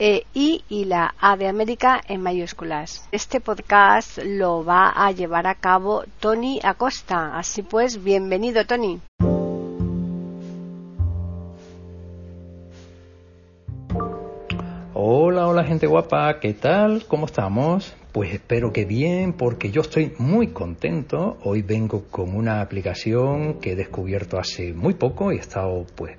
e I y la A de América en mayúsculas. Este podcast lo va a llevar a cabo Tony Acosta. Así pues, bienvenido Tony. Hola, hola gente guapa, ¿qué tal? ¿Cómo estamos? Pues espero que bien, porque yo estoy muy contento. Hoy vengo con una aplicación que he descubierto hace muy poco y he estado pues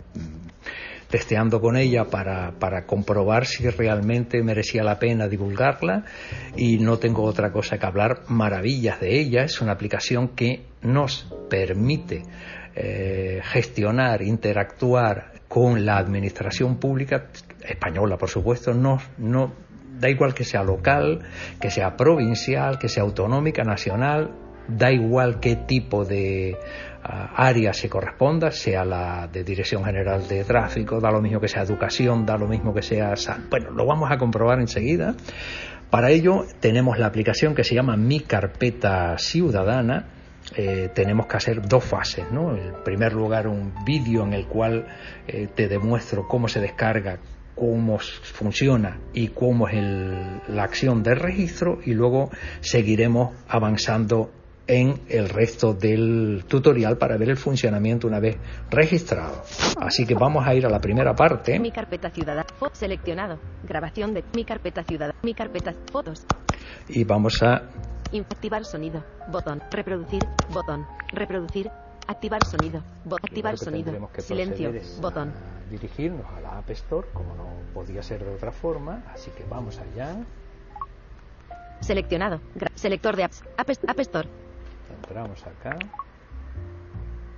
testeando con ella para, para comprobar si realmente merecía la pena divulgarla. Y no tengo otra cosa que hablar. Maravillas de ella. Es una aplicación que nos permite eh, gestionar, interactuar con la administración pública española, por supuesto, no, no da igual que sea local, que sea provincial, que sea autonómica, nacional, da igual qué tipo de área se corresponda, sea la de Dirección General de Tráfico, da lo mismo que sea educación, da lo mismo que sea... Bueno, lo vamos a comprobar enseguida. Para ello tenemos la aplicación que se llama Mi Carpeta Ciudadana. Eh, tenemos que hacer dos fases. ¿no? En primer lugar, un vídeo en el cual eh, te demuestro cómo se descarga, cómo funciona y cómo es la acción del registro y luego seguiremos avanzando en el resto del tutorial para ver el funcionamiento una vez registrado. Así que vamos a ir a la primera parte. Mi carpeta ciudadana. Seleccionado. Grabación de mi carpeta ciudadana. Mi carpeta fotos. Y vamos a activar sonido. Botón. Reproducir. Botón. Reproducir. Activar sonido. activar sonido. Silencio. Botón. Dirigirnos a la App Store, como no podía ser de otra forma. Así que vamos allá. Seleccionado. Selector de apps. App Store. Entramos acá.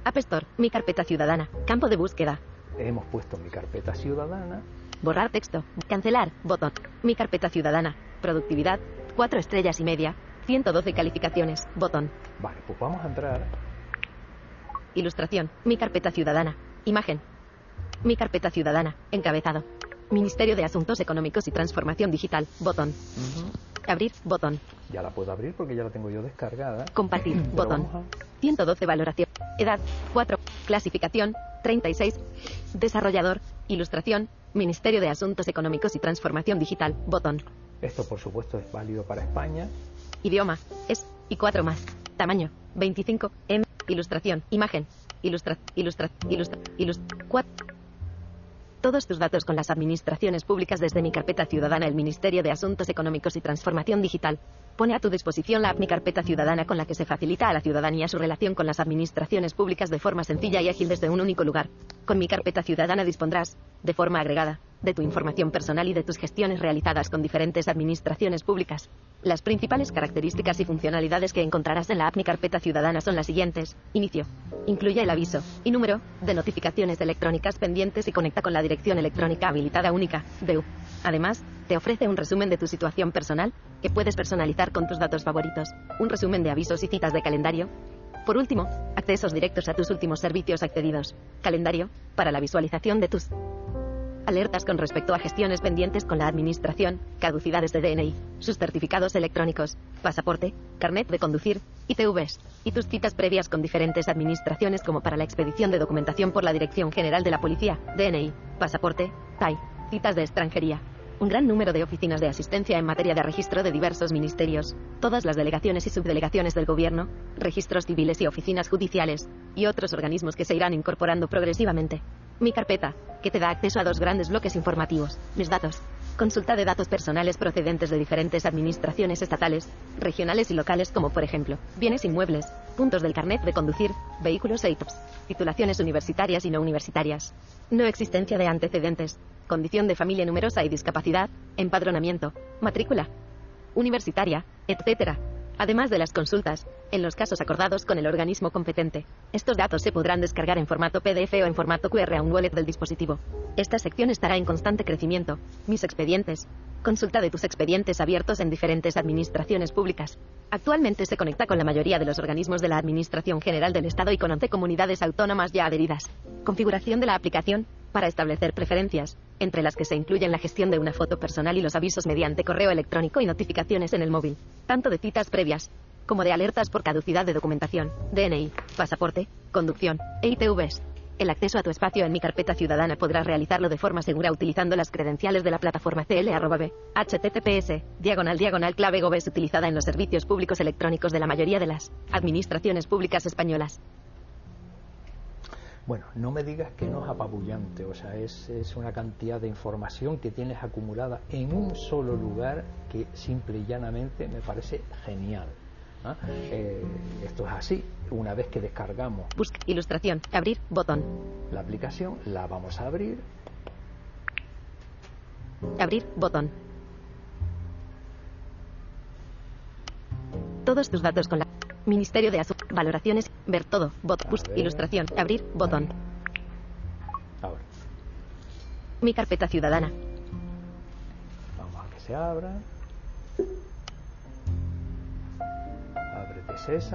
App Store, mi carpeta ciudadana, campo de búsqueda. Hemos puesto mi carpeta ciudadana. Borrar texto, cancelar, botón. Mi carpeta ciudadana, productividad, 4 estrellas y media, 112 calificaciones, botón. Vale, pues vamos a entrar. Ilustración, mi carpeta ciudadana, imagen. Mi carpeta ciudadana, encabezado. Ministerio de Asuntos Económicos y Transformación Digital, botón. Abrir, botón. Ya la puedo abrir porque ya la tengo yo descargada. Compartir, botón. 112 valoración. Edad, 4. Clasificación, 36. Desarrollador, ilustración, Ministerio de Asuntos Económicos y Transformación Digital, botón. Esto, por supuesto, es válido para España. Idioma, es, y 4 más. Tamaño, 25. En, ilustración, imagen, ilustra, ilustra, ilustra, ilustra, 4. Todos tus datos con las administraciones públicas desde mi carpeta ciudadana el Ministerio de Asuntos Económicos y Transformación Digital. Pone a tu disposición la app Mi Carpeta Ciudadana con la que se facilita a la ciudadanía su relación con las administraciones públicas de forma sencilla y ágil desde un único lugar. Con Mi Carpeta Ciudadana dispondrás, de forma agregada, de tu información personal y de tus gestiones realizadas con diferentes administraciones públicas. Las principales características y funcionalidades que encontrarás en la app Mi Carpeta Ciudadana son las siguientes. Inicio. Incluye el aviso y número de notificaciones electrónicas pendientes y conecta con la dirección electrónica habilitada única, DEU. Además, te ofrece un resumen de tu situación personal que puedes personalizar con tus datos favoritos, un resumen de avisos y citas de calendario. Por último, accesos directos a tus últimos servicios accedidos, calendario, para la visualización de tus Alertas con respecto a gestiones pendientes con la Administración, caducidades de DNI, sus certificados electrónicos, pasaporte, carnet de conducir, ITVs, y tus citas previas con diferentes administraciones como para la expedición de documentación por la Dirección General de la Policía, DNI, pasaporte, TAI, citas de extranjería. Un gran número de oficinas de asistencia en materia de registro de diversos ministerios, todas las delegaciones y subdelegaciones del Gobierno, registros civiles y oficinas judiciales, y otros organismos que se irán incorporando progresivamente. Mi carpeta, que te da acceso a dos grandes bloques informativos, mis datos, Consulta de datos personales procedentes de diferentes administraciones estatales, regionales y locales como por ejemplo, bienes inmuebles, puntos del carnet de conducir, vehículos e ITOPS, titulaciones universitarias y no universitarias. No existencia de antecedentes, condición de familia numerosa y discapacidad, empadronamiento, matrícula universitaria, etc. Además de las consultas, en los casos acordados con el organismo competente. Estos datos se podrán descargar en formato PDF o en formato QR a un wallet del dispositivo. Esta sección estará en constante crecimiento. Mis expedientes. Consulta de tus expedientes abiertos en diferentes administraciones públicas. Actualmente se conecta con la mayoría de los organismos de la Administración General del Estado y con 11 comunidades autónomas ya adheridas. Configuración de la aplicación para establecer preferencias, entre las que se incluyen la gestión de una foto personal y los avisos mediante correo electrónico y notificaciones en el móvil, tanto de citas previas como de alertas por caducidad de documentación, DNI, pasaporte, conducción e ITVs. El acceso a tu espacio en mi carpeta ciudadana podrás realizarlo de forma segura utilizando las credenciales de la plataforma CL HTTPS, diagonal diagonal clave GOVES utilizada en los servicios públicos electrónicos de la mayoría de las administraciones públicas españolas. Bueno, no me digas que no es apabullante, o sea, es, es, una cantidad de información que tienes acumulada en un solo lugar que simple y llanamente me parece genial. ¿ah? Eh, esto es así. Una vez que descargamos. Busca, ilustración, abrir, botón. La aplicación la vamos a abrir. Abrir, botón. Todos tus datos con la Ministerio de Asuntos. Valoraciones. Ver todo. Botón. Ilustración. Abrir. Botón. Ahora. Mi carpeta ciudadana. Vamos a que se abra.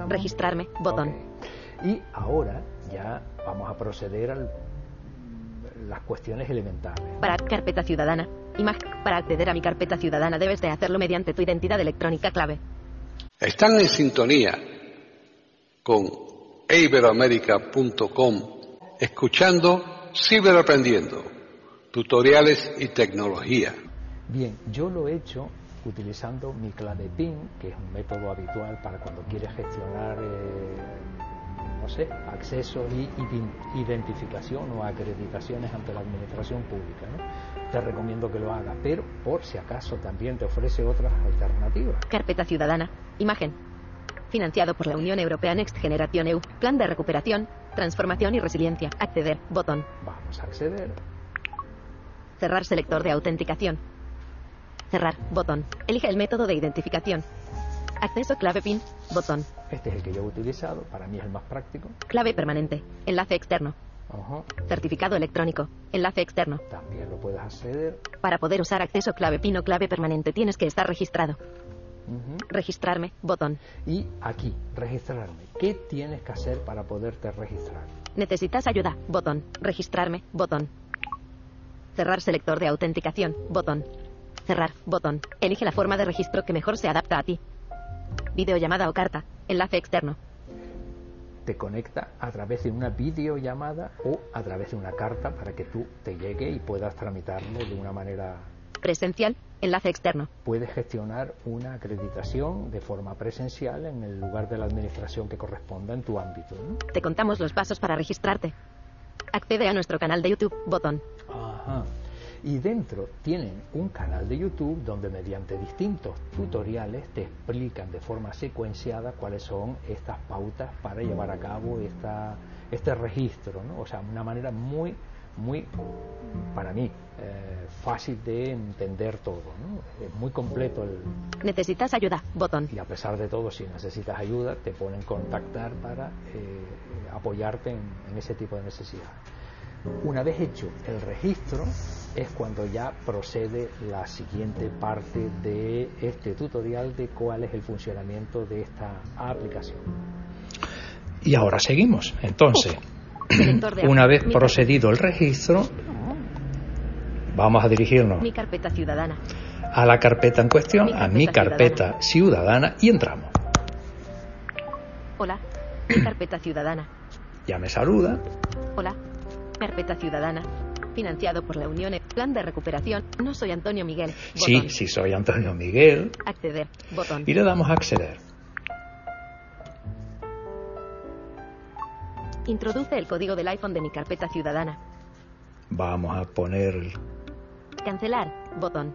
Registrarme, botón. Y ahora ya vamos a proceder a las cuestiones elementales. Para carpeta ciudadana. Imagen. Para acceder a mi carpeta ciudadana debes de hacerlo mediante tu identidad electrónica clave. Están en sintonía con iberoamerica.com escuchando Ciberaprendiendo, tutoriales y tecnología. Bien, yo lo he hecho utilizando mi clave PIN, que es un método habitual para cuando quieres gestionar, eh, no sé, acceso y identificación o acreditaciones ante la administración pública. Te recomiendo que lo hagas, pero por si acaso también te ofrece otras alternativas. Carpeta ciudadana. Imagen. Financiado por la Unión Europea Next Generation EU. Plan de recuperación, transformación y resiliencia. Acceder. Botón. Vamos a acceder. Cerrar selector de autenticación. Cerrar. Botón. Elige el método de identificación. Acceso clave PIN. Botón. Este es el que yo he utilizado. Para mí es el más práctico. Clave permanente. Enlace externo. Certificado electrónico. Enlace externo. También lo puedes acceder. Para poder usar acceso clave PIN o clave permanente tienes que estar registrado. Registrarme. Botón. Y aquí, registrarme. ¿Qué tienes que hacer para poderte registrar? Necesitas ayuda. Botón. Registrarme. Botón. Cerrar selector de autenticación. Botón. Cerrar. Botón. Elige la forma de registro que mejor se adapta a ti. Videollamada o carta. Enlace externo. Te conecta a través de una videollamada o a través de una carta para que tú te llegue y puedas tramitarlo de una manera presencial. Enlace externo. Puedes gestionar una acreditación de forma presencial en el lugar de la administración que corresponda en tu ámbito. Te contamos los pasos para registrarte. Accede a nuestro canal de YouTube. Botón. Ajá y dentro tienen un canal de YouTube donde mediante distintos tutoriales te explican de forma secuenciada cuáles son estas pautas para llevar a cabo esta, este registro, ¿no? o sea, una manera muy, muy, para mí, eh, fácil de entender todo, ¿no? es muy completo el... Necesitas ayuda, botón. Y a pesar de todo, si necesitas ayuda, te ponen contactar para eh, apoyarte en, en ese tipo de necesidades. Una vez hecho el registro, es cuando ya procede la siguiente parte de este tutorial de cuál es el funcionamiento de esta aplicación. Y ahora seguimos. Entonces, una vez procedido el registro, vamos a dirigirnos mi carpeta ciudadana. a la carpeta en cuestión, a mi carpeta ciudadana. y entramos. Hola, mi carpeta ciudadana. Ya me saluda. Hola, Carpeta Ciudadana. Financiado por la Unión Plan de Recuperación. No soy Antonio Miguel. Sí, sí soy Antonio Miguel. Acceder. Botón. Y le damos a acceder. Introduce el código del iPhone de mi carpeta ciudadana. Vamos a poner... Cancelar. Botón.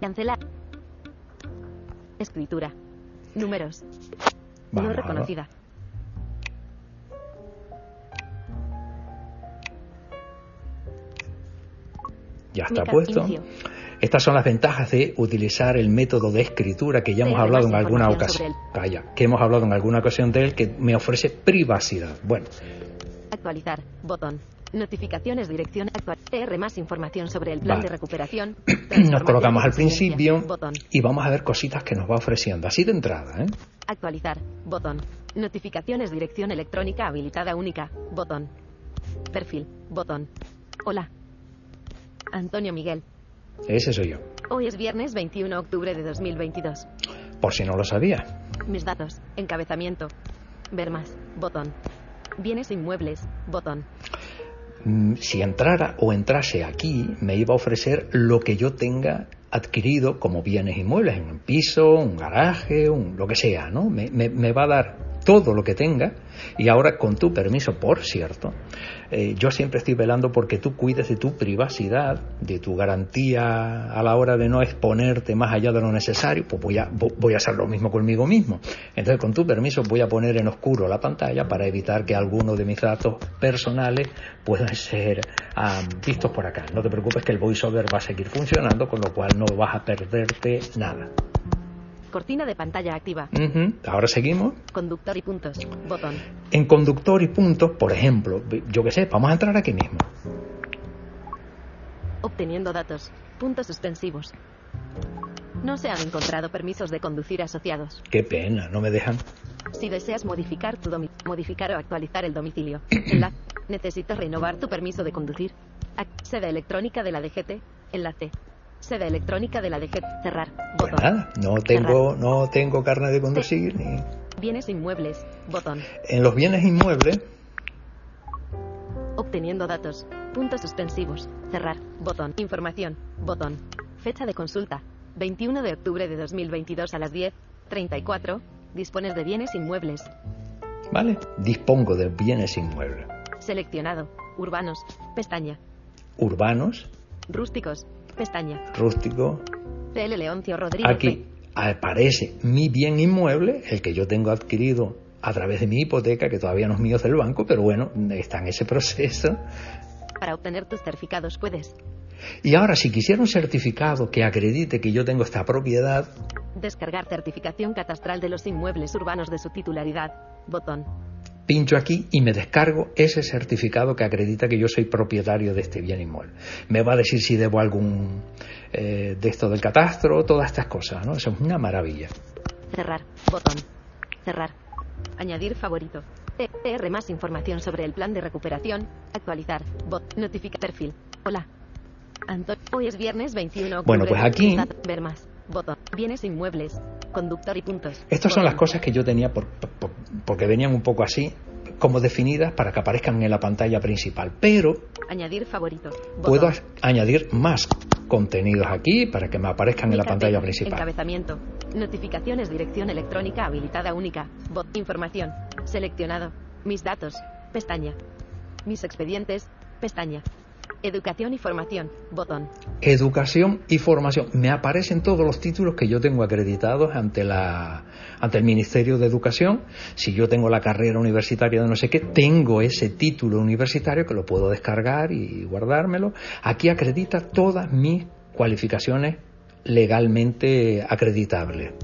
Cancelar. Escritura. Números. Vamos no reconocida. Ya está puesto. inicio. Estas son las ventajas de utilizar el método de escritura que ya hemos hablado en alguna ocasión. Calla, que hemos hablado en alguna ocasión de él que me ofrece privacidad. Bueno, Actualizar. Botón. Notificaciones, dirección, actual. TR más información sobre el plan Vale. de recuperación. nos colocamos al principio Botón. y vamos a ver cositas que nos va ofreciendo. Así de entrada, ¿eh? Actualizar. Botón. Notificaciones, dirección electrónica habilitada única. Botón. Perfil. Botón. Hola. Antonio Miguel. Ese soy yo. Hoy es viernes 21 de octubre de 2022. Por si no lo sabía. Mis datos. Encabezamiento. Ver más. Botón. Bienes inmuebles. Botón. Mm, Si entrara o entrase aquí, me iba a ofrecer lo que yo tenga adquirido como bienes inmuebles, en un piso, un garaje, un, lo que sea, ¿no? Me, me- me va a dar todo lo que tenga y ahora con tu permiso, por cierto, eh, yo siempre estoy velando porque tú cuides de tu privacidad, de tu garantía a la hora de no exponerte más allá de lo necesario, pues voy a, vo- voy a hacer lo mismo conmigo mismo. Entonces, con tu permiso, voy a poner en oscuro la pantalla para evitar que alguno de mis datos personales puedan ser ah, vistos por acá. No te preocupes que el voiceover va a seguir funcionando, con lo cual no vas a perderte nada. Cortina de pantalla activa. Ahora seguimos. Conductor y puntos. Botón. En conductor y puntos, por ejemplo, yo qué sé, vamos a entrar aquí mismo. Obteniendo datos. Puntos suspensivos. No se han encontrado permisos de conducir asociados. Qué pena, no me dejan. Si deseas modificar tu modificar o actualizar el domicilio. Enlace. Necesitas renovar tu permiso de conducir. Ac- sede electrónica de la DGT. Enlace. Sede electrónica de la DGT. Cerrar. Pues Botón. nada, no tengo, no tengo carne de conducir ni. Bienes inmuebles. Botón. En los bienes inmuebles, Obteniendo datos. Puntos suspensivos. Cerrar. Botón. Información. Botón. Fecha de consulta. 21 de octubre de 2022 a las 10. 34. Dispones de bienes inmuebles. ¿vale? Dispongo de bienes inmuebles. Seleccionado. Urbanos. Pestaña. Urbanos, Rústicos. Pestaña. rústicos. PL Leoncio Rodríguez. Aquí aparece mi bien inmueble, el que yo tengo adquirido a través de mi hipoteca, que todavía no es mío del banco, pero bueno, está en ese proceso. Para obtener tus certificados puedes Y ahora, si quisiera un certificado que acredite que yo tengo esta propiedad, descargar certificación catastral de los inmuebles urbanos de su titularidad. Botón. Pincho aquí y me descargo ese certificado que acredita que yo soy propietario de este bien inmueble. Me va a decir si debo algún eh, de esto del catastro, todas estas cosas, ¿no? Eso es una maravilla. Cerrar. Botón. Cerrar. Añadir favorito. TR más información sobre el plan de recuperación. Actualizar. Bot. Notifica perfil. Hola. Antonio. Hoy es viernes 21 de octubre. Bueno, pues aquí- Ver más. Botón. Bienes inmuebles. Conductor y puntos. Estas son las cosas que yo tenía por- por- porque venían un poco así, como definidas para que aparezcan en la pantalla principal. Pero Añadir favorito. Botón. puedo añadir más contenidos aquí para que me aparezcan en la pantalla principal. Encabezamiento. Notificaciones, dirección electrónica habilitada única. Bot. Información. Seleccionado. Mis datos. Pestaña. Mis expedientes. Pestaña. Educación y formación. Botón. Educación y formación. Me aparecen todos los títulos que yo tengo acreditados ante la ante el Ministerio de Educación. Si yo tengo la carrera universitaria de no sé qué, tengo ese título universitario que lo puedo descargar y guardármelo. Aquí acredita todas mis cualificaciones legalmente acreditables.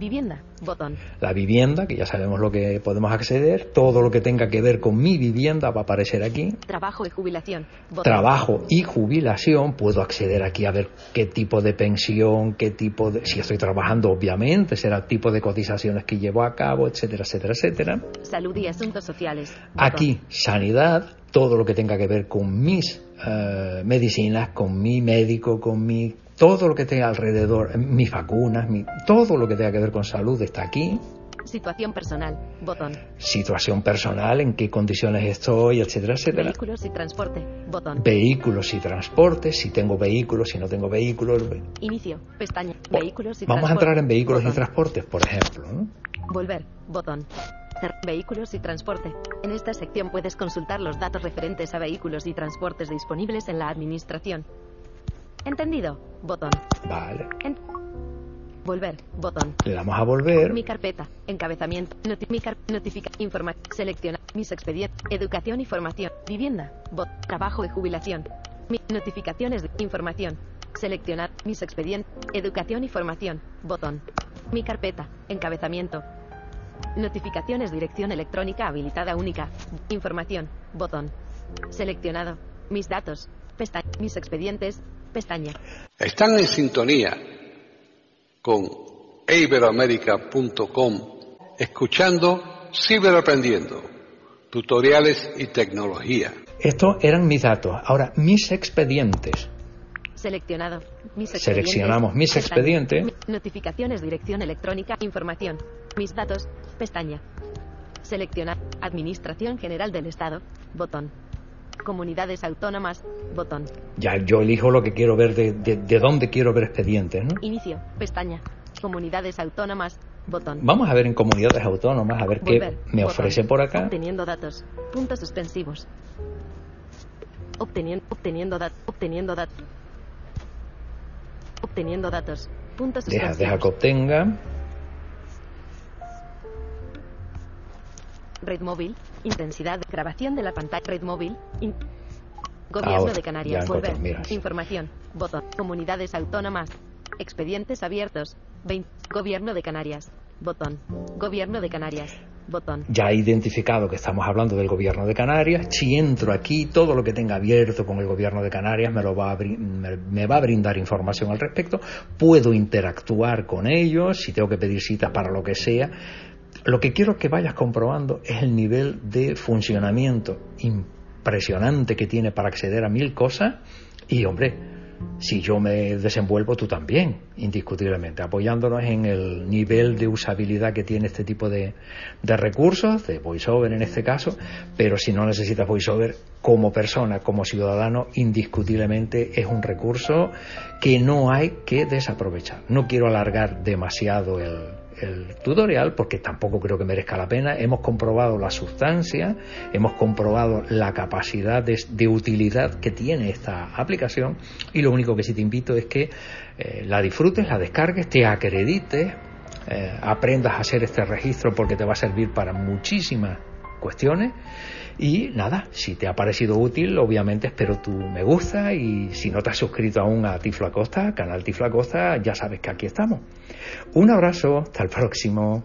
Vivienda. Botón. La vivienda, que ya sabemos lo que podemos acceder, todo lo que tenga que ver con mi vivienda va a aparecer aquí. Trabajo y jubilación. Botón. Trabajo y jubilación, puedo acceder aquí a ver qué tipo de pensión, qué tipo de... Si estoy trabajando, obviamente, será el tipo de cotizaciones que llevo a cabo, etcétera, etcétera, etcétera. Salud y asuntos sociales. Botón. Aquí, sanidad, todo lo que tenga que ver con mis eh, medicinas, con mi médico, con mi... Todo lo que tenga alrededor, mis vacunas, mi- todo lo que tenga que ver con salud está aquí. Situación personal. Botón. Situación personal, en qué condiciones estoy, etcétera, etcétera. Vehículos y transporte. Botón. Vehículos y transportes, si tengo vehículos, si no tengo vehículos. Inicio. Pestaña. Bueno, Vehículos y Vamos a transporte. entrar en vehículos y transportes, por ejemplo. ¿no? Volver. Botón. Vehículos y transporte. En esta sección puedes consultar los datos referentes a vehículos y transportes disponibles en la administración. Entendido. Botón. Vale. En- Volver. Botón. Le damos a volver. Mi carpeta. Encabezamiento. Noti mi car notifica. Informa. Selecciona. Mis expedientes. Educación y formación. Vivienda. Bot. Trabajo y jubilación. Mi notificaciones de información. Seleccionar. Mis expedientes. Educación y formación. Botón. Mi carpeta. Encabezamiento. Notificaciones. Dirección electrónica habilitada única. Información. Botón. Seleccionado. Mis datos. Pestaña. Mis expedientes. Pestaña. Están en sintonía con iberoamerica.com escuchando Ciberaprendiendo, tutoriales y tecnología. Estos eran mis datos. Ahora, mis expedientes. Seleccionado. Mis Seleccionamos mis Pestaña. expedientes. Notificaciones, dirección electrónica, información. Mis datos. Pestaña. Seleccionar. Administración General del Estado. Botón. Comunidades autónomas. Botón. Ya yo elijo lo que quiero ver, de, de- de dónde quiero ver expedientes, ¿no? Inicio. Pestaña. Comunidades autónomas. Botón. Vamos a ver en comunidades autónomas, a ver qué Volver. me Botón. ofrece por acá. Obteniendo datos. Puntos suspensivos. Obteniendo, obteniendo datos. Obteniendo datos. Obteniendo datos. Puntos Deja, suspensivos. deja que obtenga. Red móvil. Intensidad de grabación de la pantalla. Red móvil. in- Gobierno Ahora, de Canarias. Volver. Información. Botón. Comunidades autónomas. Expedientes abiertos. 20. Gobierno de Canarias. Botón. Gobierno de Canarias. Botón. Ya he identificado que estamos hablando del gobierno de Canarias. Si entro aquí, todo lo que tenga abierto con el gobierno de Canarias me, lo va, a me, me va a brindar información al respecto. Puedo interactuar con ellos, si tengo que pedir citas para lo que sea. Lo que quiero que vayas comprobando es el nivel de funcionamiento impresionante que tiene para acceder a mil cosas. Y, hombre, si yo me desenvuelvo, tú también, indiscutiblemente, apoyándonos en el nivel de usabilidad que tiene este tipo de, de recursos, de VoiceOver en este caso, pero si no necesitas VoiceOver como persona, como ciudadano, indiscutiblemente es un recurso que no hay que desaprovechar. No quiero alargar demasiado el, el tutorial porque tampoco creo que merezca la pena. Hemos comprobado la sustancia, hemos comprobado la capacidad de, utilidad que tiene esta aplicación y lo único que sí te invito es que eh, la disfrutes, la descargues, te acredites, eh, aprendas a hacer este registro porque te va a servir para muchísimas cuestiones y nada, si te ha parecido útil, obviamente espero tu me gusta y si no te has suscrito aún a Tiflo Acosta, canal Tiflo Acosta, ya sabes que aquí estamos. Un abrazo, hasta el próximo.